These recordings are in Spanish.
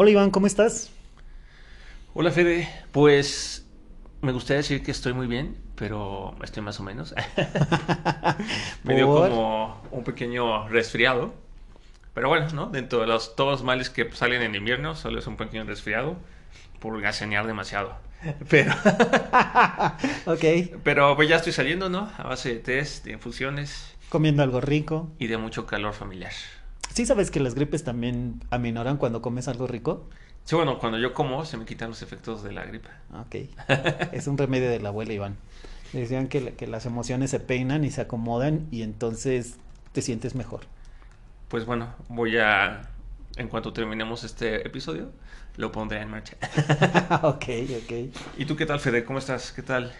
Hola Iván, ¿cómo estás? Hola Fede, pues me gustaría decir que estoy muy bien, pero estoy más o menos. me dio como un pequeño resfriado. Pero bueno, ¿no? Dentro de los, todos los males que salen en invierno, solo es un pequeño resfriado por gasenear demasiado. Pero. ok. Pero pues ya estoy saliendo, ¿no? A base de test, de infusiones. Comiendo algo rico. Y de mucho calor familiar. ¿Sí sabes que las gripes también aminoran cuando comes algo rico? Sí, bueno, cuando yo como se me quitan los efectos de la gripe. Ok. es un remedio de la abuela Iván. Decían que, que las emociones se peinan y se acomodan y entonces te sientes mejor. Pues bueno, voy a, en cuanto terminemos este episodio, lo pondré en marcha. ok, ok. ¿Y tú qué tal, Fede? ¿Cómo estás? ¿Qué tal?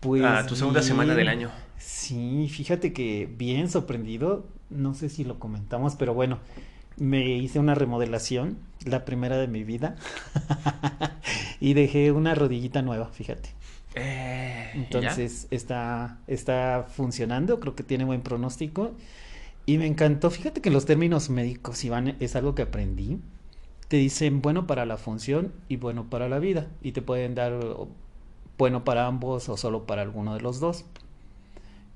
Pues. Ah, tu segunda semana del año. Sí, fíjate que bien sorprendido. No sé si lo comentamos, pero bueno, me hice una remodelación, la primera de mi vida. y dejé una rodillita nueva, fíjate. Eh, Entonces está, está funcionando, creo que tiene buen pronóstico. Y me encantó, fíjate que los términos médicos, Iván, es algo que aprendí te dicen bueno para la función y bueno para la vida y te pueden dar bueno para ambos o solo para alguno de los dos.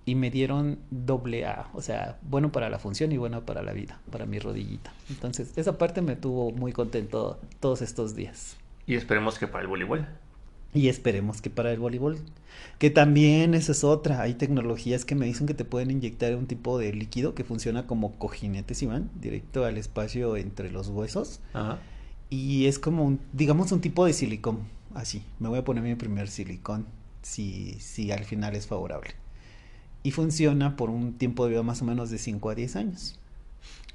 Y me dieron doble A, o sea, bueno para la función y bueno para la vida, para mi rodillita. Entonces, esa parte me tuvo muy contento todos estos días. Y esperemos que para el voleibol. Y esperemos que para el voleibol. Que también esa es otra. Hay tecnologías que me dicen que te pueden inyectar un tipo de líquido que funciona como cojinetes, Iván, directo al espacio entre los huesos. Ajá. Y es como, un, digamos, un tipo de silicón. Así. Me voy a poner mi primer silicón si, si al final es favorable. Y funciona por un tiempo de vida más o menos de 5 a 10 años.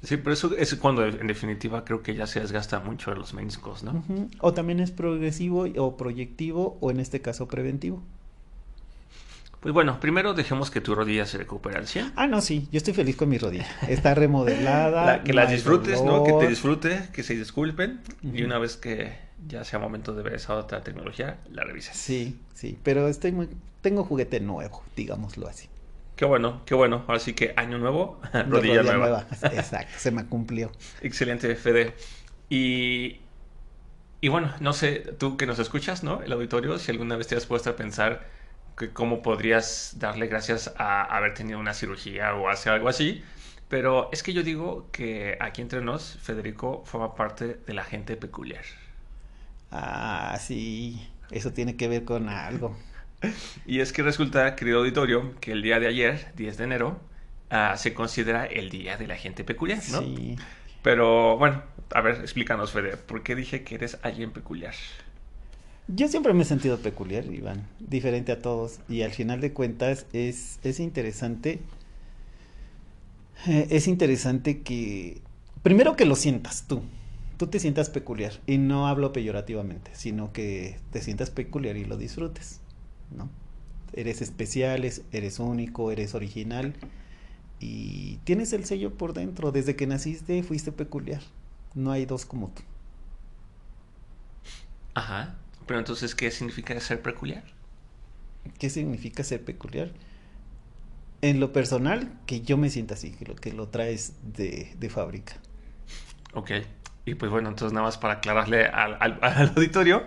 Sí, pero eso es cuando en definitiva creo que ya se desgasta mucho los meniscos, ¿no? Uh -huh. O también es progresivo o proyectivo o en este caso preventivo. Pues bueno, primero dejemos que tu rodilla se recupere al 100. Ah, no, sí, yo estoy feliz con mi rodilla. Está remodelada. La, que las disfrutes, ¿no? Que te disfrute, que se disculpen. Uh -huh. Y una vez que ya sea momento de ver esa otra tecnología, la revises. Sí, sí, pero estoy muy... tengo juguete nuevo, digámoslo así. Qué bueno, qué bueno. Ahora sí que año nuevo, rodilla, rodilla nueva. nueva. Exacto, se me cumplió. Excelente, Fede. Y, y bueno, no sé, tú que nos escuchas, ¿no? El auditorio, si alguna vez te has puesto a pensar que cómo podrías darle gracias a haber tenido una cirugía o hacer algo así. Pero es que yo digo que aquí entre nos, Federico forma parte de la gente peculiar. Ah, sí. Eso tiene que ver con algo. Y es que resulta, querido auditorio, que el día de ayer, 10 de enero, uh, se considera el Día de la Gente Peculiar, ¿no? Sí. Pero bueno, a ver, explícanos, Fede, ¿por qué dije que eres alguien peculiar? Yo siempre me he sentido peculiar, Iván, diferente a todos. Y al final de cuentas es, es interesante. Eh, es interesante que. Primero que lo sientas tú. Tú te sientas peculiar. Y no hablo peyorativamente, sino que te sientas peculiar y lo disfrutes. ¿No? Eres especial, eres único, eres original y tienes el sello por dentro. Desde que naciste fuiste peculiar. No hay dos como tú. Ajá. Pero entonces, ¿qué significa ser peculiar? ¿Qué significa ser peculiar? En lo personal, que yo me sienta así, que lo, que lo traes de, de fábrica. Ok. Y pues bueno, entonces nada más para aclararle al, al, al auditorio,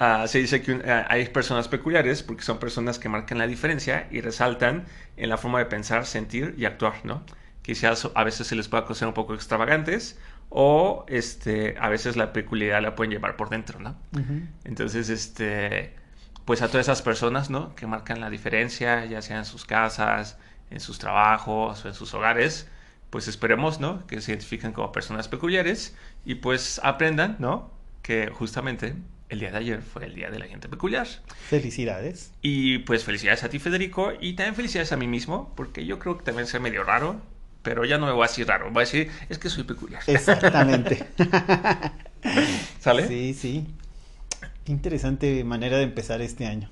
Uh, se dice que uh, hay personas peculiares porque son personas que marcan la diferencia y resaltan en la forma de pensar, sentir y actuar, ¿no? Quizás a veces se les pueda conocer un poco extravagantes o este, a veces la peculiaridad la pueden llevar por dentro, ¿no? Uh -huh. Entonces, este, pues a todas esas personas, ¿no? Que marcan la diferencia, ya sea en sus casas, en sus trabajos o en sus hogares, pues esperemos, ¿no? Que se identifiquen como personas peculiares y pues aprendan, ¿no? Que justamente el día de ayer fue el día de la gente peculiar. Felicidades. Y pues felicidades a ti, Federico, y también felicidades a mí mismo, porque yo creo que también soy medio raro, pero ya no me voy a decir raro, voy a decir, es que soy peculiar. Exactamente. ¿Sale? Sí, sí. Qué interesante manera de empezar este año.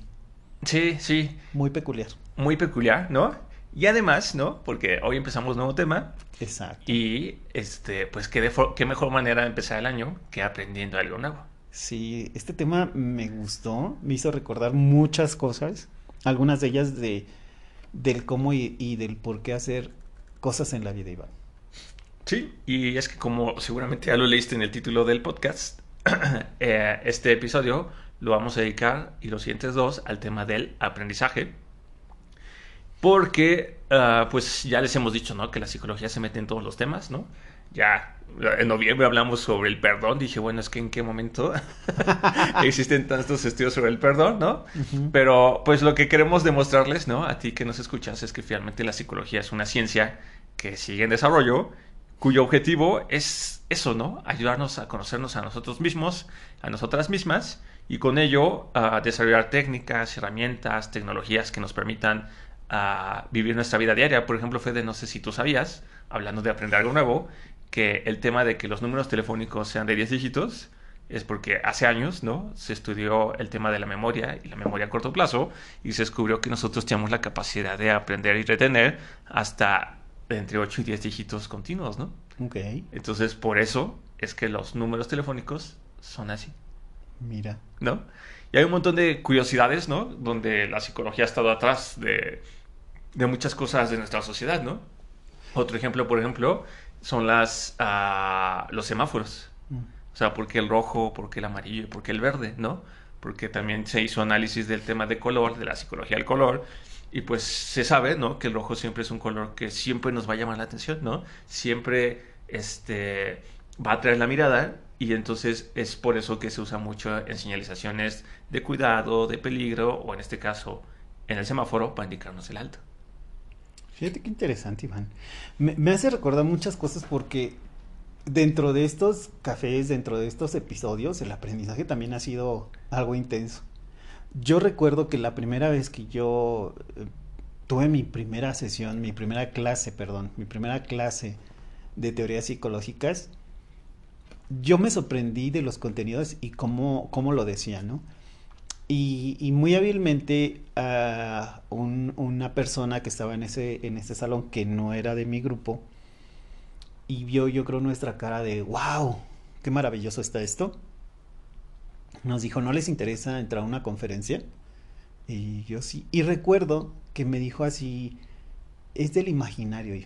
Sí, sí. Muy peculiar. Muy peculiar, ¿no? Y además, ¿no? Porque hoy empezamos nuevo tema. Exacto. Y, este, pues, qué, de qué mejor manera de empezar el año que aprendiendo algo nuevo. Sí, este tema me gustó, me hizo recordar muchas cosas, algunas de ellas de del cómo y, del por qué hacer cosas en la vida, Iván. Sí, y es que como seguramente ya lo leíste en el título del podcast, eh, este episodio lo vamos a dedicar y los siguientes dos al tema del aprendizaje. Porque, ah, pues ya les hemos dicho, ¿no? Que la psicología se mete en todos los temas, ¿no? Ya en noviembre hablamos sobre el perdón. Dije, bueno, es que en qué momento existen tantos estudios sobre el perdón, ¿no? Ujú. Pero pues lo que queremos demostrarles, ¿no? A ti que nos escuchas es que finalmente la psicología es una ciencia que sigue en desarrollo, cuyo objetivo es eso, ¿no? Ayudarnos a conocernos a nosotros mismos, a nosotras mismas, y con ello a desarrollar técnicas, herramientas, tecnologías que nos permitan a vivir nuestra vida diaria. Por ejemplo, Fede, no sé si tú sabías, hablando de aprender algo nuevo, que el tema de que los números telefónicos sean de 10 dígitos es porque hace años, ¿no? Se estudió el tema de la memoria y la memoria a corto plazo y se descubrió que nosotros tenemos la capacidad de aprender y retener hasta entre 8 y 10 dígitos continuos, ¿no? Ok, Entonces, por eso es que los números telefónicos son así, mira. ¿no? Y hay un montón de curiosidades, ¿no? Donde la psicología ha estado atrás de, de muchas cosas de nuestra sociedad, ¿no? Otro ejemplo, por ejemplo, son las, ah, los semáforos. Mm. O sea, ¿por qué el rojo? ¿Por qué el amarillo? ¿Por qué el verde? ¿No? Porque también se hizo análisis del tema de color, de la psicología del color. Y pues se sabe, ¿no? Que el rojo siempre es un color que siempre nos va a llamar la atención, ¿no? Siempre este, va a atraer la mirada. Y entonces es por eso que se usa mucho en señalizaciones de cuidado, de peligro, o en este caso, en el semáforo, para indicarnos el alto. Fíjate qué interesante, Iván. Me, hace recordar muchas cosas porque dentro de estos cafés, dentro de estos episodios, el aprendizaje también ha sido algo intenso. Yo recuerdo que la primera vez que yo eh, tuve mi primera sesión, mi primera clase, perdón, mi primera clase de teorías psicológicas, yo me sorprendí de los contenidos y cómo, cómo lo decía, ¿no? Y, y muy hábilmente ah, un- una persona que estaba en ese, en ese salón que no era de mi grupo y vio yo creo nuestra cara de wow, qué maravilloso está esto. Nos dijo, ¿no les interesa entrar a una conferencia? Y yo sí. Y recuerdo que me dijo así, es del imaginario.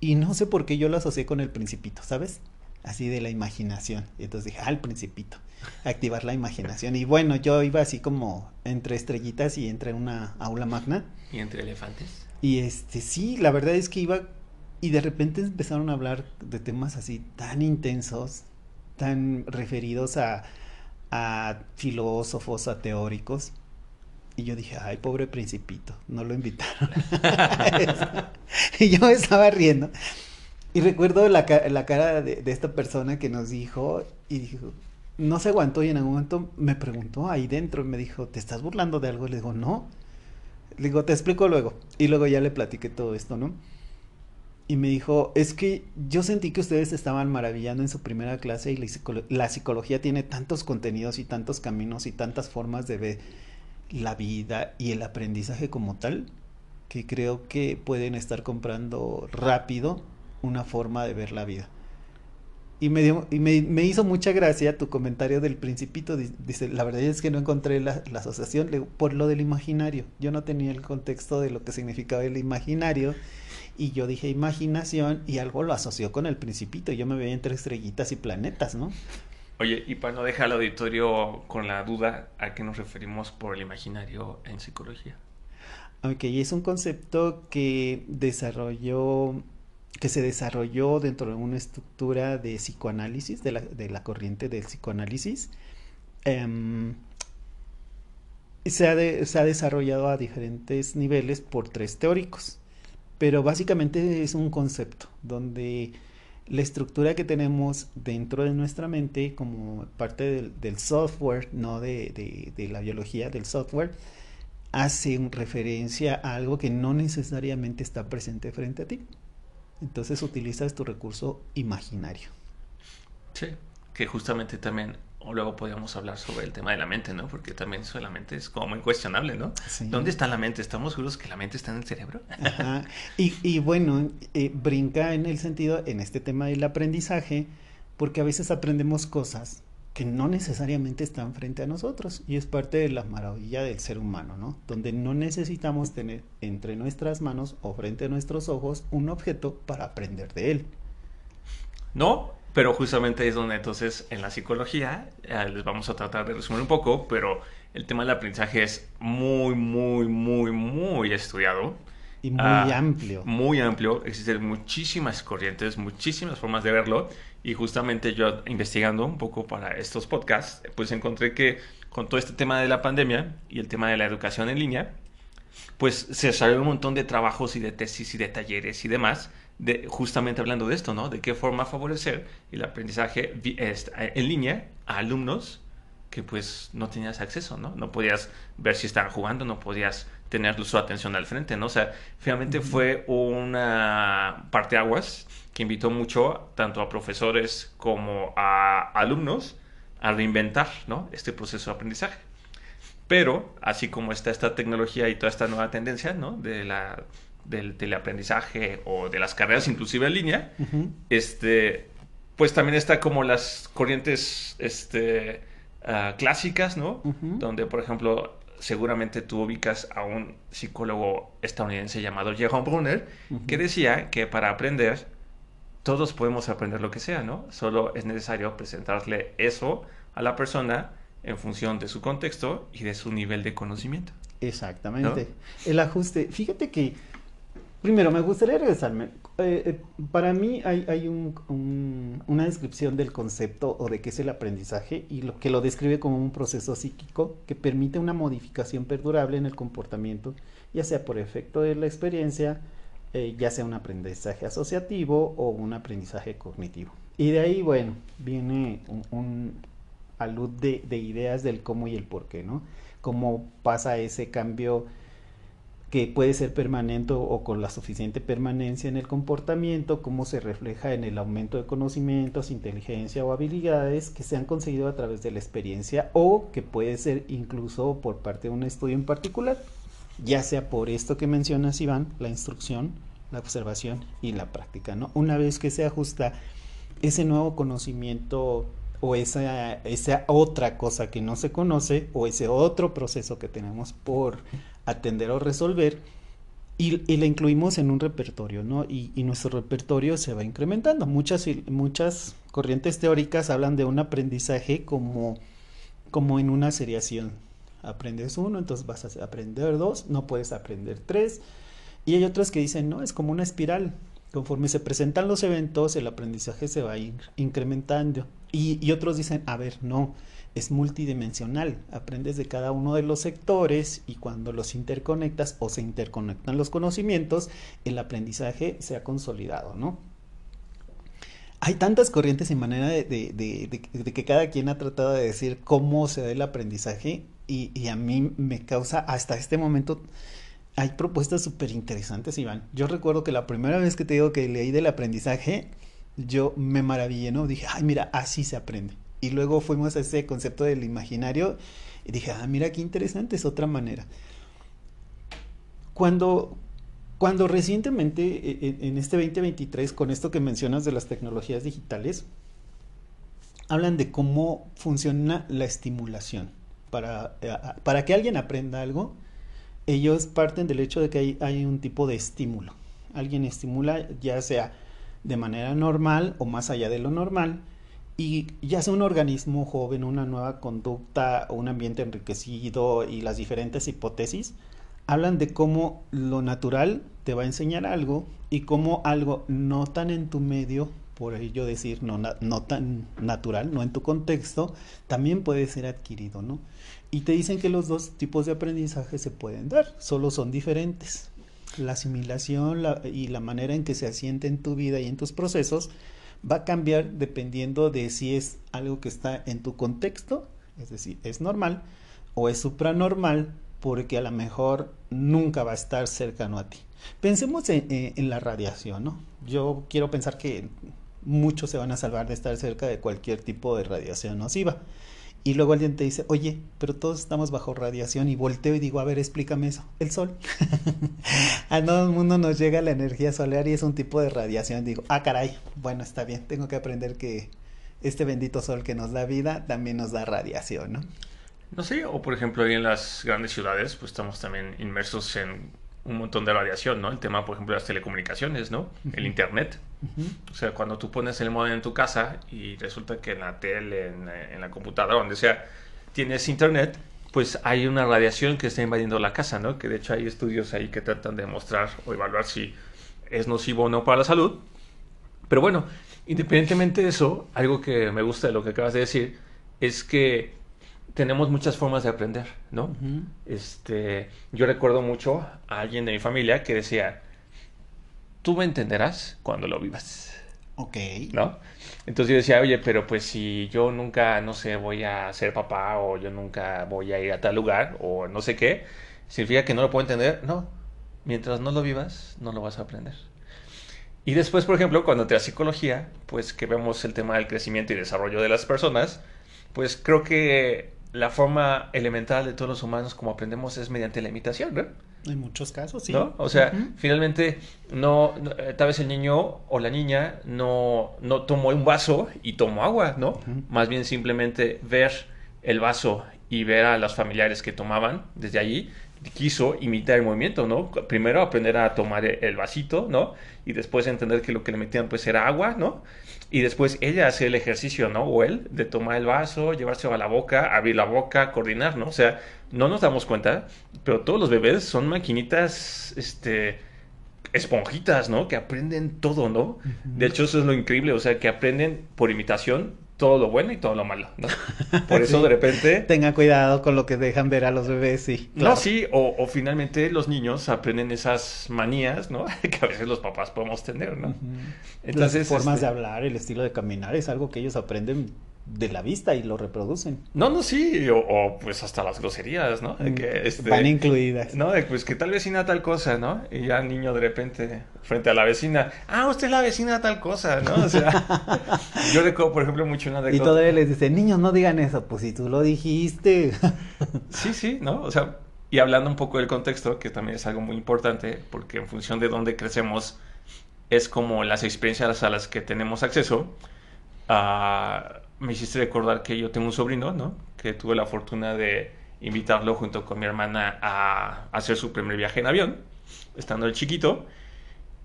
Y no sé por qué yo lo asocié con el principito, ¿sabes? Así de la imaginación. Y entonces dije, ah, el principito. Activar la imaginación. Y bueno, yo iba así como entre estrellitas y entre una aula magna. ¿Y entre elefantes? Y este, sí, la verdad es que iba y de repente empezaron a hablar de temas así tan intensos, tan referidos a, a filósofos, a teóricos. Y yo dije, ay, pobre principito, no lo invitaron. y yo me estaba riendo. Y recuerdo la, la cara de, de esta persona que nos dijo, y dijo, no se aguantó y en algún momento me preguntó ahí dentro y me dijo, ¿te estás burlando de algo? Le digo, no. Le digo, te explico luego. Y luego ya le platiqué todo esto, ¿no? Y me dijo, es que yo sentí que ustedes estaban maravillando en su primera clase y la, la psicología tiene tantos contenidos y tantos caminos y tantas formas de ver la vida y el aprendizaje como tal, que creo que pueden estar comprando rápido una forma de ver la vida. Y me, dio, y me, me hizo mucha gracia tu comentario del principito. di- Dice, la verdad es que no encontré la, la asociación le por lo del imaginario. Yo no tenía el contexto de lo que significaba el imaginario. Y yo dije imaginación y algo lo asoció con el principito. Yo me veía entre estrellitas y planetas, ¿no? Oye, y para no dejar al auditorio con la duda, ¿a qué nos referimos por el imaginario en psicología? Ok, es un concepto que desarrolló, que se desarrolló dentro de una estructura de psicoanálisis, de la, de la corriente del psicoanálisis. Em, se, ha se ha desarrollado a diferentes niveles por tres teóricos, pero básicamente es un concepto donde la estructura que tenemos dentro de nuestra mente como parte del, software, no de, de- la biología, del software, hace referencia a algo que no necesariamente está presente frente a ti. Entonces utilizas tu recurso imaginario. Sí, que justamente también o luego podríamos hablar sobre el tema de la mente, ¿no? Porque también eso de la mente es como incuestionable, ¿no? ¿Dónde está la mente? ¿Estamos seguros que la mente está en el cerebro? Ajá. Y, y, bueno, eh, brinca en el sentido, en este tema del aprendizaje, porque a veces aprendemos cosas que no necesariamente están frente a nosotros y es parte de la maravilla del ser humano, ¿no? Donde no necesitamos tener entre nuestras manos o frente a nuestros ojos un objeto para aprender de él. No, pero justamente es donde entonces en la psicología, eh, les vamos a tratar de resumir un poco, pero el tema del aprendizaje es muy, muy, muy, muy estudiado. Y muy ah, amplio. Muy amplio. Existen muchísimas corrientes, muchísimas formas de verlo. Y justamente yo investigando un poco para estos podcasts, pues encontré que con todo este tema de la pandemia y el tema de la educación en línea, pues se salió un montón de trabajos y de tesis y de talleres y demás de, justamente hablando de esto, ¿no? De qué forma favorecer el aprendizaje en línea a alumnos que pues no tenías acceso, ¿no? No podías ver si estaban jugando, no podías tener su atención al frente, ¿no? O sea, finalmente fue una parte aguas que invitó mucho tanto a profesores como a alumnos a reinventar, ¿no? Este proceso de aprendizaje. Pero, así como está esta tecnología y toda esta nueva tendencia, ¿no? De la del teleaprendizaje o de las carreras inclusive en línea, este, pues también está como las corrientes este, ah, clásicas, ¿no? Donde, por ejemplo, seguramente tú ubicas a un psicólogo estadounidense llamado Jerome Brunner, que decía que para aprender, todos podemos aprender lo que sea, ¿no? Solo es necesario presentarle eso a la persona en función de su contexto y de su nivel de conocimiento. Exactamente. El ajuste. Fíjate que Primero, me gustaría regresarme. Eh, eh, para mí hay, una descripción del concepto o de qué es el aprendizaje y lo que lo describe como un proceso psíquico que permite una modificación perdurable en el comportamiento, ya sea por efecto de la experiencia, eh, ya sea un aprendizaje asociativo o un aprendizaje cognitivo. Y de ahí, bueno, viene un, alud de, de ideas del cómo y el por qué, ¿no? Cómo pasa ese cambio que puede ser permanente o con la suficiente permanencia en el comportamiento, cómo se refleja en el aumento de conocimientos, inteligencia o habilidades que se han conseguido a través de la experiencia o que puede ser incluso por parte de un estudio en particular, ya sea por esto que mencionas Iván, la instrucción, la observación y la práctica, ¿no? Una vez que se ajusta ese nuevo conocimiento o esa, esa otra cosa que no se conoce o ese otro proceso que tenemos por atender o resolver y, y la incluimos en un repertorio, ¿no? Y, nuestro repertorio se va incrementando. Muchas, muchas corrientes teóricas hablan de un aprendizaje como, como en una seriación. Aprendes uno, entonces vas a aprender dos, no puedes aprender tres. Y hay otras que dicen, no, es como una espiral. Conforme se presentan los eventos, el aprendizaje se va incrementando. Y, y otros dicen, a ver, no, es multidimensional, aprendes de cada uno de los sectores y cuando los interconectas o se interconectan los conocimientos, el aprendizaje se ha consolidado, ¿no? Hay tantas corrientes en manera de, que cada quien ha tratado de decir cómo se da el aprendizaje y, a mí me causa hasta este momento hay propuestas súper interesantes, Iván. Yo recuerdo que la primera vez que te digo que leí del aprendizaje, yo me maravillé, ¿no? Dije, ay, mira, así se aprende. Y luego fuimos a ese concepto del imaginario y dije, ah, mira qué interesante, es otra manera. Cuando, cuando recientemente, e, e, en este 2023, con esto que mencionas de las tecnologías digitales, hablan de cómo funciona la estimulación. Para, eh, para que alguien aprenda algo, ellos parten del hecho de que hay, hay un tipo de estímulo. Alguien estimula ya sea de manera normal o más allá de lo normal, y ya sea un organismo joven, una nueva conducta, un ambiente enriquecido y las diferentes hipótesis, hablan de cómo lo natural te va a enseñar algo y cómo algo no tan en tu medio, por ello decir no, no tan natural, no en tu contexto, también puede ser adquirido, ¿no? Y te dicen que los dos tipos de aprendizaje se pueden dar, solo son diferentes. La asimilación y la manera en que se asiente en tu vida y en tus procesos va a cambiar dependiendo de si es algo que está en tu contexto, es decir, es normal, o es supranormal, porque a lo mejor nunca va a estar cercano a ti. Pensemos en, la radiación, ¿no? Yo quiero pensar que muchos se van a salvar de estar cerca de cualquier tipo de radiación nociva. Y luego alguien te dice, oye, pero todos estamos bajo radiación y volteo y digo, a ver, explícame eso. El sol. a todo el mundo nos llega la energía solar y es un tipo de radiación. Digo, ah, caray, bueno, está bien, tengo que aprender que este bendito sol que nos da vida también nos da radiación, ¿no? No sé, o por ejemplo, ahí en las grandes ciudades, pues estamos también inmersos en un montón de radiación, ¿no? El tema, por ejemplo, de las telecomunicaciones, ¿no? El Internet. O sea, cuando tú pones el modem en tu casa y resulta que en la tele, en, la computadora, donde sea, tienes Internet, pues hay una radiación que está invadiendo la casa, ¿no? Que de hecho hay estudios ahí que tratan de demostrar o evaluar si es nocivo o no para la salud. Pero bueno, independientemente de eso, algo que me gusta de lo que acabas de decir es que tenemos muchas formas de aprender, ¿no? Este, yo recuerdo mucho a alguien de mi familia que decía, tú me entenderás cuando lo vivas. Ok. ¿No? Entonces yo decía, oye, pero pues si yo nunca, no sé, voy a ser papá o yo nunca voy a ir a tal lugar o no sé qué, ¿significa que no lo puedo entender? No. Mientras no lo vivas, no lo vas a aprender. Y después, por ejemplo, cuando te da psicología, pues que vemos el tema del crecimiento y desarrollo de las personas, pues creo que la forma elemental de todos los humanos como aprendemos es mediante la imitación, ¿no? En muchos casos, sí. ¿No? O sea, finalmente, no, eh, tal vez el niño o la niña no, no tomó un vaso y tomó agua, ¿no? Más bien simplemente ver el vaso y ver a los familiares que tomaban desde allí, quiso imitar el movimiento, ¿no? Primero aprender a tomar el vasito, ¿no? Y después entender que lo que le metían pues era agua, ¿no? Y después ella hace el ejercicio, ¿no? O él, de tomar el vaso, llevarse a la boca, abrir la boca, coordinar, ¿no? O sea, no nos damos cuenta, pero todos los bebés son maquinitas, este, esponjitas, ¿no? Que aprenden todo, ¿no? De hecho, eso es lo increíble, o sea, que aprenden por imitación todo lo bueno y todo lo malo, ¿no? Por eso de repente... Tengan cuidado con lo que dejan ver a los bebés, sí. No, sí, o, finalmente los niños aprenden esas manías, ¿no? que a veces los papás podemos tener, ¿no? Entonces, Las formas de este hablar, el estilo de caminar, es algo que ellos aprenden de la vista y lo reproducen. No, no, sí, o, pues hasta las groserías, ¿no? Mm, que, este, Van incluidas. No, de, pues que tal vecina tal cosa, ¿no? Y ya el niño de repente, frente a la vecina, ah, usted es la vecina tal cosa, ¿no? O sea, yo recuerdo, por ejemplo, mucho una de... Y todavía les dice, niños, no digan eso, pues si tú lo dijiste. sí, sí, ¿no? O sea, y hablando un poco del contexto, que también es algo muy importante, porque en función de dónde crecemos, es como las experiencias a las que tenemos acceso. a me hiciste recordar que yo tengo un sobrino, ¿no? Que tuve la fortuna de invitarlo junto con mi hermana a hacer su primer viaje en avión, estando el chiquito.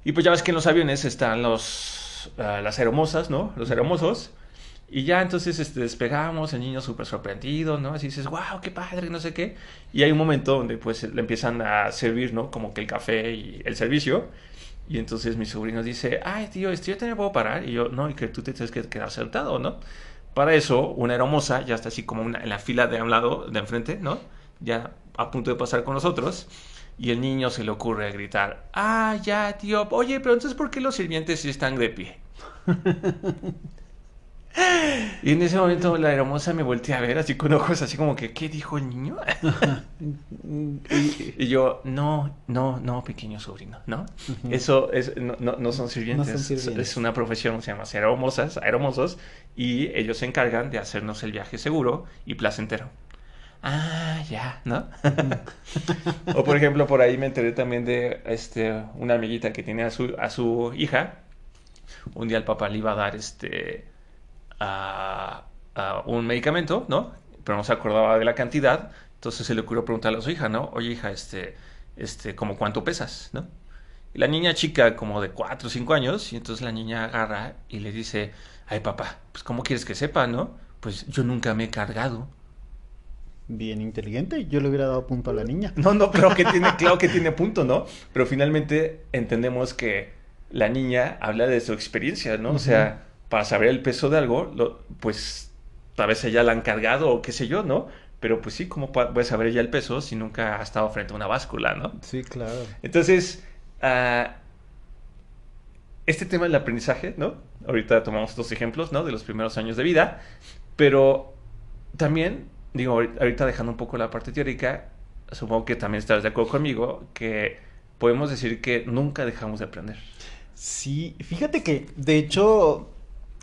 Y pues ya ves que en los aviones están los, uh, las hermosas, ¿no? Los hermosos. Y ya entonces este, despegamos, el niño súper sorprendido, ¿no? Así dices, wow, qué padre, no sé qué. Y hay un momento donde pues le empiezan a servir, ¿no? Como que el café y el servicio. Y entonces mi sobrino dice, ay, tío, ¿esto yo también puedo parar. Y yo, no, y que tú te tienes que quedar sentado, ¿no? Para eso, una hermosa ya está así como en la fila de un lado, de enfrente, ¿no? Ya a punto de pasar con nosotros. Y el niño se le ocurre gritar, ah, ya, tío, oye, pero entonces, ¿por qué los sirvientes están de pie? Y en ese momento la hermosa me volteé a ver así con ojos así como que, ¿qué dijo el niño? y yo, no, no, no, pequeño sobrino, ¿no? Eso es, no, no, son sirvientes, es una profesión, se llama ser hermosas, hermosos, y ellos se encargan de hacernos el viaje seguro y placentero. Ah, ya, ¿no? o por ejemplo, por ahí me enteré también de este, una amiguita que tiene a su, a su hija. Un día el papá le iba a dar este a, un medicamento, ¿no? Pero no se acordaba de la cantidad, entonces se le ocurrió preguntarle a su hija, ¿no? Oye, hija, este, este, como cuánto pesas, ¿no? Y la niña chica, como de 4 o 5 años, y entonces la niña agarra y le dice, ay papá, pues ¿cómo quieres que sepa, no? Pues yo nunca me he cargado. Bien inteligente, yo le hubiera dado punto a la niña. No, no, pero que tiene, claro que tiene punto, ¿no? Pero finalmente entendemos que la niña habla de su experiencia, ¿no? O sea, para saber el peso de algo, pues tal vez ella la han cargado o qué sé yo, ¿no? Pero pues sí, ¿cómo puede saber ella el peso si nunca ha estado frente a una báscula, ¿no? Sí, claro. Entonces, uh, este tema del aprendizaje, ¿no? Ahorita tomamos dos ejemplos, ¿no? De los primeros años de vida, pero también, digo, ahorita dejando un poco la parte teórica, supongo que también estarás de acuerdo conmigo que podemos decir que nunca dejamos de aprender. Sí, fíjate que de hecho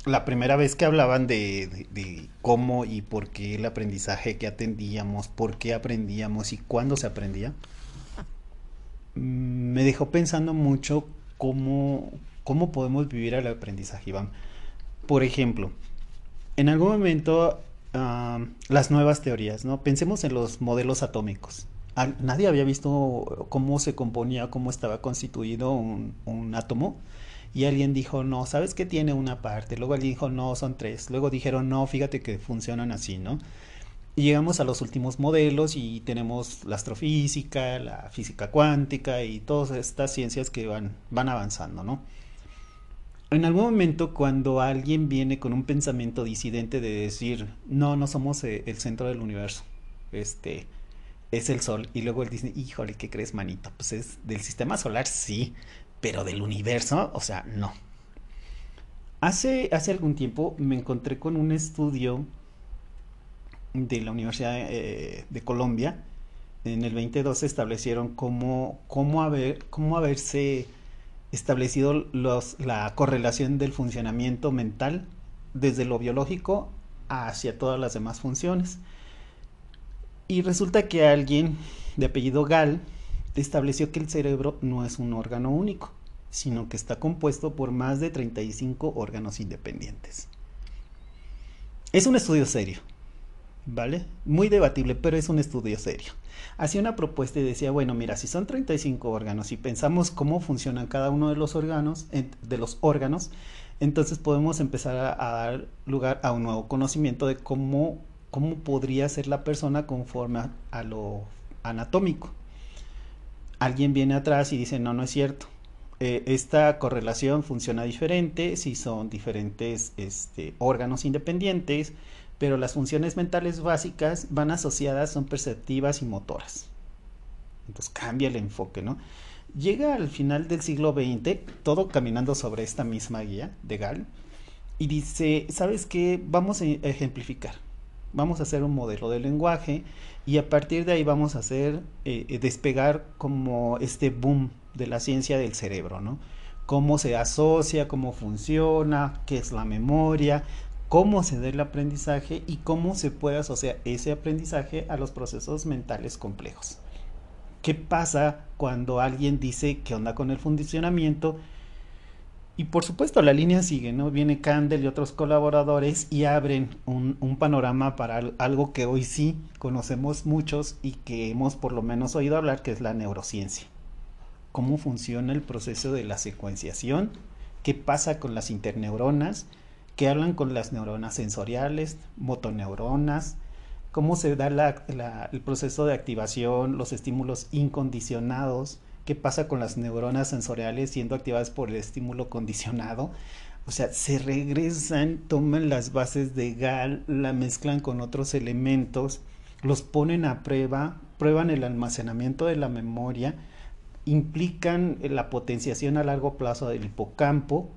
la primera vez que hablaban de, cómo y por qué el aprendizaje que atendíamos, por qué aprendíamos y cuándo se aprendía, mm, me dejó pensando mucho cómo, cómo podemos vivir el aprendizaje, Iván. Por ejemplo, en algún momento uh, las nuevas teorías, ¿no? Pensemos en los modelos atómicos. Nadie había visto cómo se componía, cómo estaba constituido un átomo y alguien dijo, no, ¿sabes que tiene una parte? Luego alguien dijo, no, son tres. Luego dijeron, no, fíjate que funcionan así, ¿no? Y llegamos a los últimos modelos y tenemos la astrofísica, la física cuántica y todas estas ciencias que van, van avanzando, ¿no? En algún momento cuando alguien viene con un pensamiento disidente de decir, no, no somos eh, el centro del universo, este, es el Sol, y luego él dice, híjole, ¿qué crees, manito? Pues es del sistema solar, sí, pero del universo, o sea, no. Hace, hace algún tiempo me encontré con un estudio de la Universidad eh, de Colombia. En el 2012 establecieron cómo, cómo, haber, cómo haberse establecido los, la correlación del funcionamiento mental desde lo biológico hacia todas las demás funciones. Y resulta que alguien de apellido Gall estableció que el cerebro no es un órgano único, sino que está compuesto por más de 35 órganos independientes. Es un estudio serio, ¿vale? Muy debatible, pero es un estudio serio. Hacía una propuesta y decía, bueno, mira, si son 35 órganos y pensamos cómo funcionan cada uno de los órganos, de los órganos, entonces podemos empezar a, dar lugar a un nuevo conocimiento de cómo, cómo podría ser la persona conforme a lo anatómico alguien viene atrás y dice, no, no es cierto. Eh, esta correlación funciona diferente si son diferentes este, órganos independientes, pero las funciones mentales básicas van asociadas, son perceptivas y motoras. Entonces cambia el enfoque, ¿no? Llega al final del siglo XX, todo caminando sobre esta misma guía de Gall, y dice, ¿sabes qué? Vamos a ejemplificar. Vamos a hacer un modelo de lenguaje y a partir de ahí vamos a hacer eh, eh, despegar como este boom de la ciencia del cerebro, ¿no? Cómo se asocia, cómo funciona, qué es la memoria, cómo se da el aprendizaje y cómo se puede asociar ese aprendizaje a los procesos mentales complejos. ¿Qué pasa cuando alguien dice qué onda con el funcionamiento? Y por supuesto la línea sigue, ¿no? Viene Candel y otros colaboradores y abren un, un, panorama para algo que hoy sí conocemos muchos y que hemos por lo menos oído hablar, que es la neurociencia. Cómo funciona el proceso de la secuenciación, qué pasa con las interneuronas, qué hablan con las neuronas sensoriales, motoneuronas, cómo se da el proceso de activación, los estímulos incondicionados, qué pasa con las neuronas sensoriales siendo activadas por el estímulo condicionado. O sea, se regresan, toman las bases de GAL, la mezclan con otros elementos, los ponen a prueba, prueban el almacenamiento de la memoria, implican la potenciación a largo plazo del hipocampo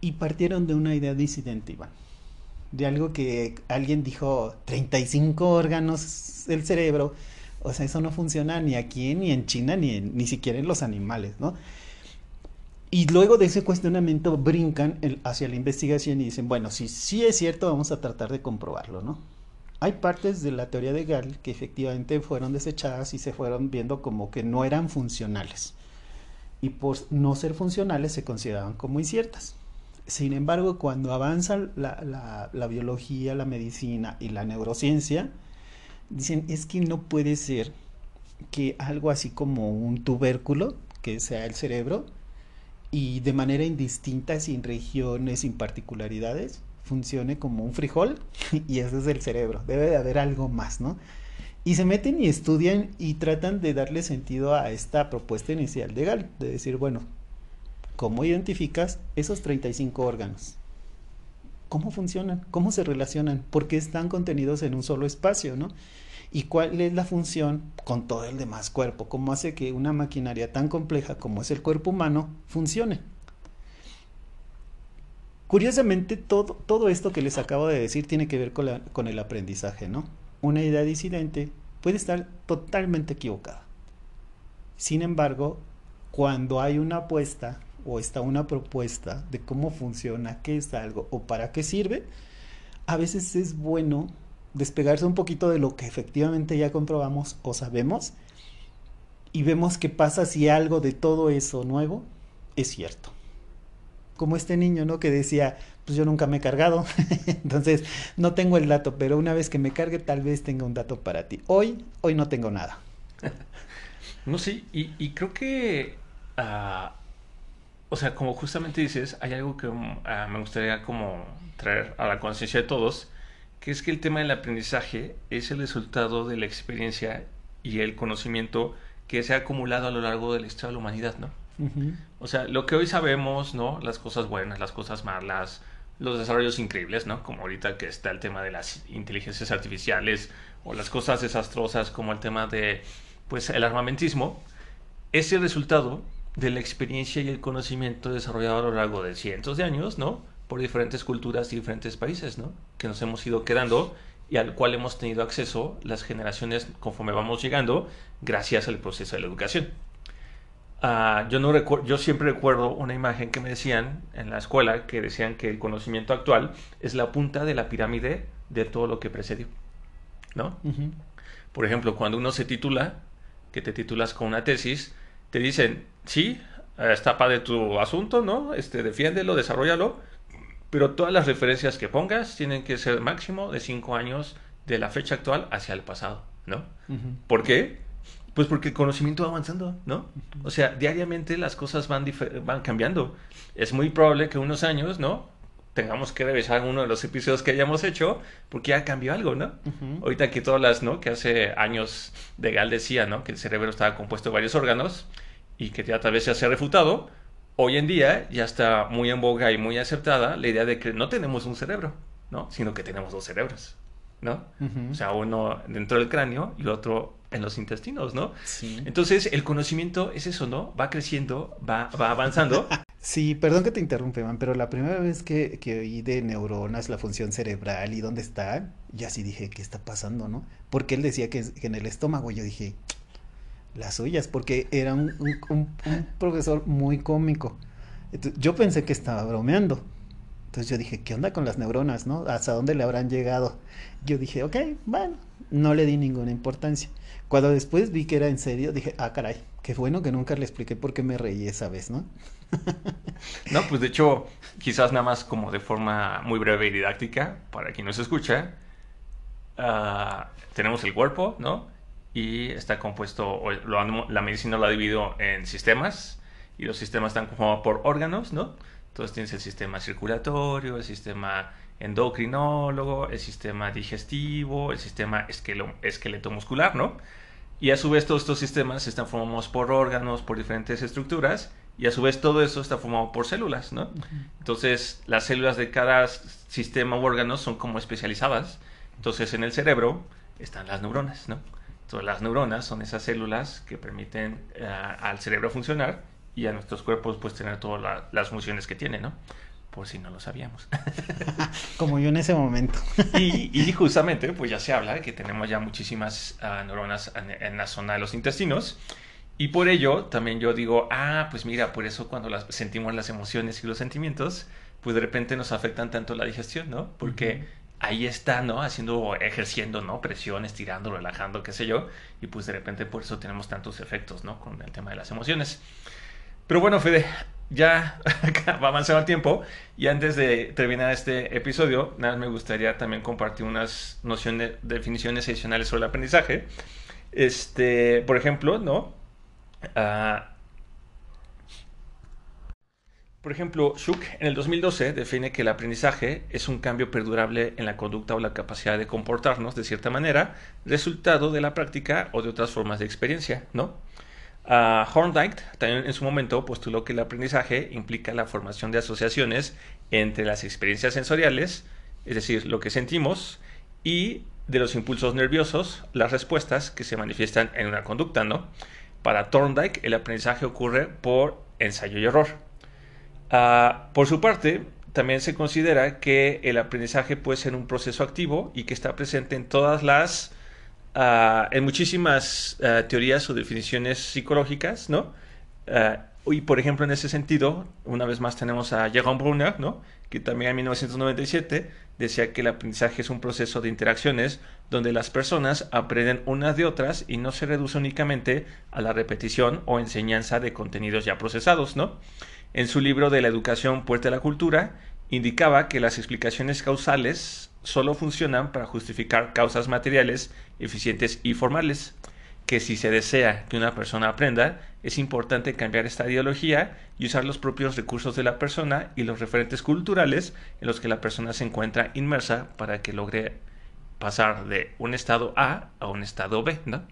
y partieron de una idea disidente, Iván. De algo que alguien dijo, 35 órganos del cerebro, o sea, eso no funciona ni aquí, ni en China, ni, ni siquiera en los animales, ¿no? Y luego de ese cuestionamiento brincan hacia la investigación y dicen, bueno, si sí es cierto, vamos a tratar de comprobarlo, ¿no? Hay partes de la teoría de Gall que efectivamente fueron desechadas y se fueron viendo como que no eran funcionales. Y por no ser funcionales se consideraban como inciertas. Sin embargo, cuando avanza la, la biología, la medicina y la neurociencia, dicen, es que no puede ser que algo así como un tubérculo, que sea el cerebro, y de manera indistinta, sin regiones, sin particularidades, funcione como un frijol, y ese es el cerebro. Debe de haber algo más, ¿no? Y se meten y estudian y tratan de darle sentido a esta propuesta inicial de Gall, de decir, bueno, ¿cómo identificas esos 35 órganos? ¿Cómo funcionan? ¿Cómo se relacionan? ¿Por qué están contenidos en un solo espacio, no? y cuál es la función con todo el demás cuerpo, cómo hace que una maquinaria tan compleja como es el cuerpo humano funcione. Curiosamente, todo, todo esto que les acabo de decir tiene que ver con, con el aprendizaje, ¿no? Una idea disidente puede estar totalmente equivocada. Sin embargo, cuando hay una apuesta o está una propuesta de cómo funciona, qué es algo o para qué sirve, a veces es bueno despegarse un poquito de lo que efectivamente ya comprobamos o sabemos y vemos qué pasa si algo de todo eso nuevo es cierto. Como este niño, ¿no? Que decía, pues yo nunca me he cargado, entonces no tengo el dato, pero una vez que me cargue tal vez tenga un dato para ti. Hoy, hoy no tengo nada. no, sí, y, creo que, uh, o sea, como justamente dices, hay algo que uh, me gustaría como traer a la conciencia de todos, que es que el tema del aprendizaje es el resultado de la experiencia y el conocimiento que se ha acumulado a lo largo de la historia de la humanidad, ¿no? O sea, lo que hoy sabemos, ¿no? Las cosas buenas, las cosas malas, los desarrollos increíbles, ¿no? Como ahorita que está el tema de las inteligencias artificiales o las cosas desastrosas como el tema de, pues, el armamentismo, es el resultado de la experiencia y el conocimiento desarrollado a lo largo de cientos de años, ¿no? Por diferentes culturas y diferentes países, ¿no? Que nos hemos ido quedando y al cual hemos tenido acceso las generaciones conforme vamos llegando gracias al proceso de la educación. Ah, yo, no yo siempre recuerdo una imagen que me decían en la escuela que decían que el conocimiento actual es la punta de la pirámide de todo lo que precedió. ¿No? Por ejemplo, cuando uno se titula, que te titulas con una tesis, te dicen, sí, está de tu asunto, ¿no? Este, defiéndelo, desarrollalo, pero todas las referencias que pongas tienen que ser máximo de cinco años de la fecha actual hacia el pasado, ¿no? ¿Por qué? Pues porque el conocimiento va avanzando, ¿no? O sea, diariamente las cosas van, van cambiando. Es muy probable que unos años, ¿no? Tengamos que revisar uno de los episodios que hayamos hecho porque ya cambió algo, ¿no? Ahorita que todas las, ¿no? Que hace años de Gal decía, ¿no? Que el cerebro estaba compuesto de varios órganos y que ya tal vez se ha refutado. Hoy en día ya está muy en boga y muy aceptada la idea de que no tenemos un cerebro, ¿no? Sino que tenemos dos cerebros, ¿no? O sea, uno dentro del cráneo y otro en los intestinos, ¿no? Sí. Entonces, el conocimiento es eso, ¿no? Va creciendo, va, va avanzando. sí, perdón que te interrumpe, man, pero la primera vez que, que oí de neuronas, la función cerebral y dónde está, ya sí dije, ¿qué está pasando, no? Porque él decía que, en el estómago, yo dije, las suyas, porque era un, un, profesor muy cómico. yo pensé que estaba bromeando. Entonces yo dije, ¿qué onda con las neuronas, no? ¿Hasta dónde le habrán llegado? Yo dije, ok, bueno, no le di ninguna importancia. Cuando después vi que era en serio, dije, ah, caray, qué bueno que nunca le expliqué por qué me reí esa vez, ¿no? No, pues de hecho, quizás nada más como de forma muy breve y didáctica, para quien nos escucha, ah, tenemos el cuerpo, ¿no? Y está compuesto, la medicina lo ha dividido en sistemas, y los sistemas están conformados por órganos, ¿no? Entonces tienes el sistema circulatorio, el sistema endocrinólogo, el sistema digestivo, el sistema esqueleto muscular, ¿no? Y a su vez todos estos sistemas están formados por órganos, por diferentes estructuras, y a su vez todo eso está formado por células, ¿no? Entonces las células de cada sistema u órgano son como especializadas. Entonces en el cerebro están las neuronas, ¿no? Entonces las neuronas son esas células que permiten eh, al cerebro funcionar y a nuestros cuerpos pues tener todas las funciones que tiene, ¿no? por si no lo sabíamos. Como yo en ese momento. y, justamente, pues ya se habla de que tenemos ya muchísimas ah, neuronas en, la zona de los intestinos. Y por ello, también yo digo, ah, pues mira, por eso cuando las, sentimos las emociones y los sentimientos, pues de repente nos afectan tanto la digestión, ¿no? Porque ahí está, ¿no? Haciendo, ejerciendo, ¿no? Presión, estirando, relajando, qué sé yo. Y pues de repente por eso tenemos tantos efectos, ¿no? Con el tema de las emociones. Pero bueno, Fede, ya va avanzando el tiempo y antes de terminar este episodio, nada me gustaría también compartir unas nociones, definiciones adicionales sobre el aprendizaje. Este, por ejemplo, ¿no? Ah, por ejemplo, Schuck en el 2012 define que el aprendizaje es un cambio perdurable en la conducta o la capacidad de comportarnos de cierta manera, resultado de la práctica o de otras formas de experiencia, ¿no? Uh, Horndike también en su momento postuló que el aprendizaje implica la formación de asociaciones entre las experiencias sensoriales, es decir, lo que sentimos, y de los impulsos nerviosos, las respuestas que se manifiestan en una conducta, ¿no? Para Thorndike, el aprendizaje ocurre por ensayo y error. Uh, por su parte, también se considera que el aprendizaje puede ser un proceso activo y que está presente en todas las Ah, en muchísimas ah, teorías o definiciones psicológicas, ¿no? Y por ejemplo, en ese sentido, una vez más tenemos a Jerome Brunner, ¿no? que también en 1997 decía que el aprendizaje es un proceso de interacciones donde las personas aprenden unas de otras y no se reduce únicamente a la repetición o enseñanza de contenidos ya procesados, ¿no? En su libro de la educación puerta a la cultura, indicaba que las explicaciones causales solo funcionan para justificar causas materiales eficientes y formales que si se desea que una persona aprenda, es importante cambiar esta ideología y usar los propios recursos de la persona y los referentes culturales en los que la persona se encuentra inmersa para que logre pasar de un estado A a un estado B, ¿no?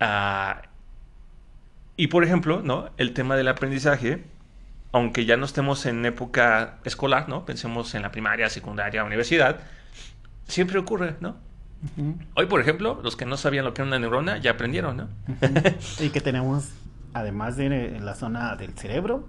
Ah, y por ejemplo, ¿no? El tema del aprendizaje, aunque ya no estemos en época escolar, ¿no? Pensemos en la primaria, secundaria, universidad, siempre ocurre, ¿no? Hoy, por ejemplo, los que no sabían lo que era una neurona ya aprendieron, ¿no? y que tenemos, además de la zona del cerebro,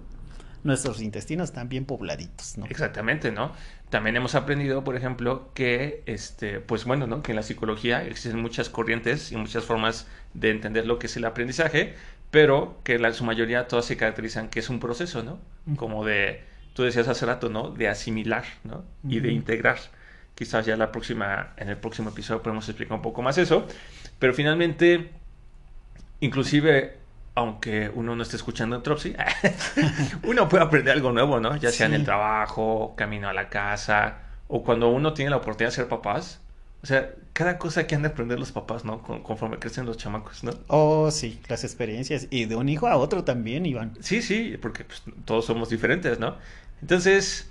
nuestros intestinos están bien pobladitos, ¿no? Exactamente, ¿no? También hemos aprendido, por ejemplo, que, este, pues bueno, ¿no? Que en la psicología existen muchas corrientes y muchas formas de entender lo que es el aprendizaje, pero que en su mayoría todas se caracterizan que es un proceso, ¿no? Como de, tú decías hace rato, ¿no? De asimilar, ¿no? Y de integrar. Quizás ya la próxima, en el próximo episodio podemos explicar un poco más eso. Pero finalmente, inclusive, aunque uno no esté escuchando en Tropsy, uno puede aprender algo nuevo, ¿no? Ya sea en el trabajo, camino a la casa, o cuando uno tiene la oportunidad de ser papás. O sea, cada cosa que han de aprender los papás, ¿no? conforme crecen los chamacos, ¿no? Oh, sí, las experiencias. Y de un hijo a otro también, Iván. Sí, sí, porque pues, todos somos diferentes, ¿no? Entonces,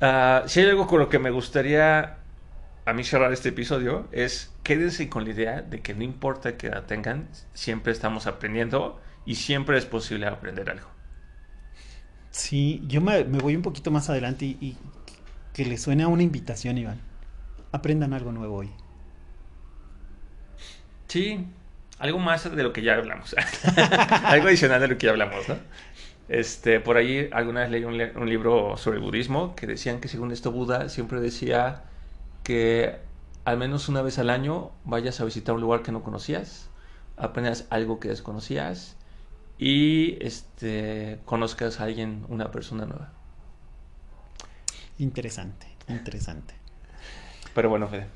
uh, si hay algo con lo que me gustaría a mí cerrar este episodio es quédense con la idea de que no importa qué edad tengan, siempre estamos aprendiendo y siempre es posible aprender algo. Sí, yo me, voy un poquito más adelante y, que le suene a una invitación, Iván. Aprendan algo nuevo hoy. Sí, algo más de lo que ya hablamos. algo adicional de lo que ya hablamos, ¿no? Este, por ahí alguna vez leí un, un libro sobre el budismo que decían que según esto Buda siempre decía que al menos una vez al año vayas a visitar un lugar que no conocías, aprendas algo que desconocías y este, conozcas a alguien, una persona nueva. Interesante, interesante. Pero bueno, Fede.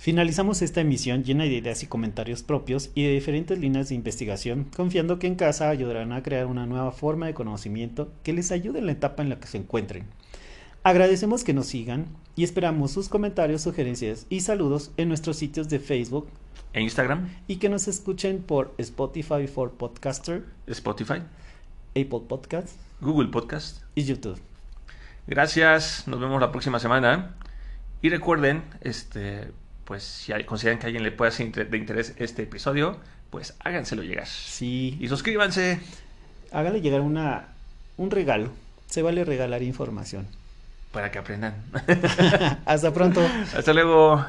Finalizamos esta emisión llena de ideas y comentarios propios y de diferentes líneas de investigación, confiando que en casa ayudarán a crear una nueva forma de conocimiento que les ayude en la etapa en la que se encuentren. Agradecemos que nos sigan y esperamos sus comentarios, sugerencias y saludos en nuestros sitios de Facebook e Instagram y que nos escuchen por Spotify for Podcaster, Spotify, Apple Podcast, Google Podcast y YouTube. Gracias, nos vemos la próxima semana y recuerden, este, pues si consideran que a alguien le pueda ser de interés este episodio, pues háganselo llegar. Sí. Y suscríbanse. Hágale llegar una un regalo. Se vale regalar información para que aprendan. Hasta pronto. Hasta luego.